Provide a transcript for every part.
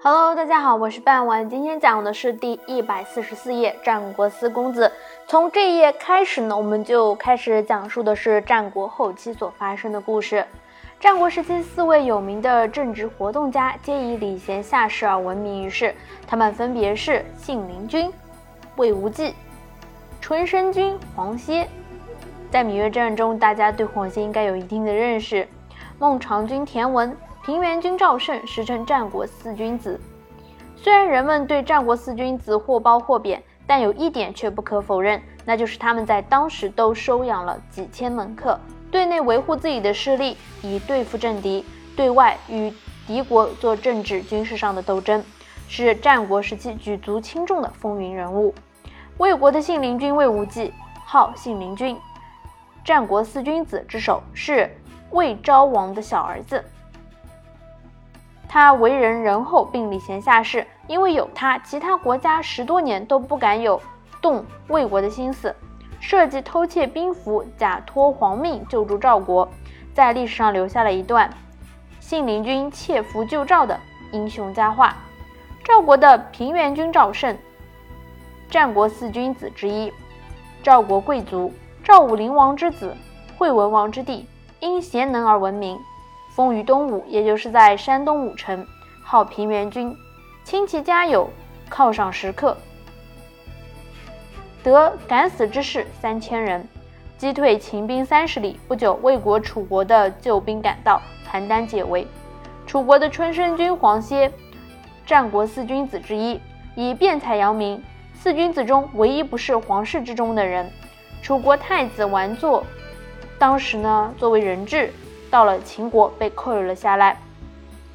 Hello，大家好，我是半晚。今天讲的是第一百四十四页《战国四公子》。从这一页开始呢，我们就开始讲述的是战国后期所发生的故事。战国时期，四位有名的政治活动家皆以礼贤下士而闻名于世。他们分别是信陵君魏无忌、春申君黄歇。在芈月战中，大家对黄歇应该有一定的认识。孟尝君田文。平原君赵胜，时称战国四君子。虽然人们对战国四君子或褒或贬，但有一点却不可否认，那就是他们在当时都收养了几千门客，对内维护自己的势力，以对付政敌；对外与敌国做政治军事上的斗争，是战国时期举足轻重的风云人物。魏国的信陵君魏无忌，号信陵君，战国四君子之首，是魏昭王的小儿子。他为人仁厚，并礼贤下士。因为有他，其他国家十多年都不敢有动魏国的心思，设计偷窃兵符，假托皇命救助赵国，在历史上留下了一段信陵君窃符救赵的英雄佳话。赵国的平原君赵胜，战国四君子之一，赵国贵族，赵武灵王之子，惠文王之弟，因贤能而闻名。封于东吴，也就是在山东武城，号平原君，亲戚家有犒赏食客，得敢死之士三千人，击退秦兵三十里。不久，魏国、楚国的救兵赶到，邯郸解围。楚国的春申君黄歇，战国四君子之一，以辩才扬名。四君子中唯一不是皇室之中的人。楚国太子完祚，当时呢作为人质。到了秦国，被扣留了下来。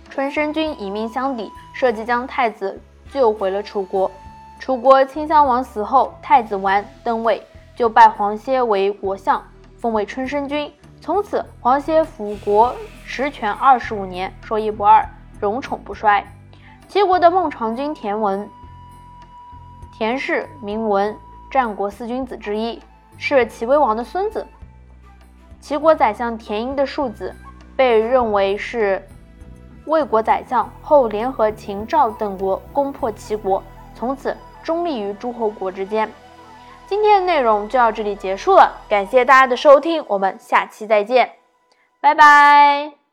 春申君以命相抵，设计将太子救回了楚国。楚国顷襄王死后，太子完登位，就拜黄歇为国相，封为春申君。从此，黄歇辅国实权二十五年，说一不二，荣宠不衰。齐国的孟尝君田文，田氏名文，战国四君子之一，是齐威王的孙子。齐国宰相田婴的庶子，被认为是魏国宰相，后联合秦、赵等国攻破齐国，从此中立于诸侯国之间。今天的内容就到这里结束了，感谢大家的收听，我们下期再见，拜拜。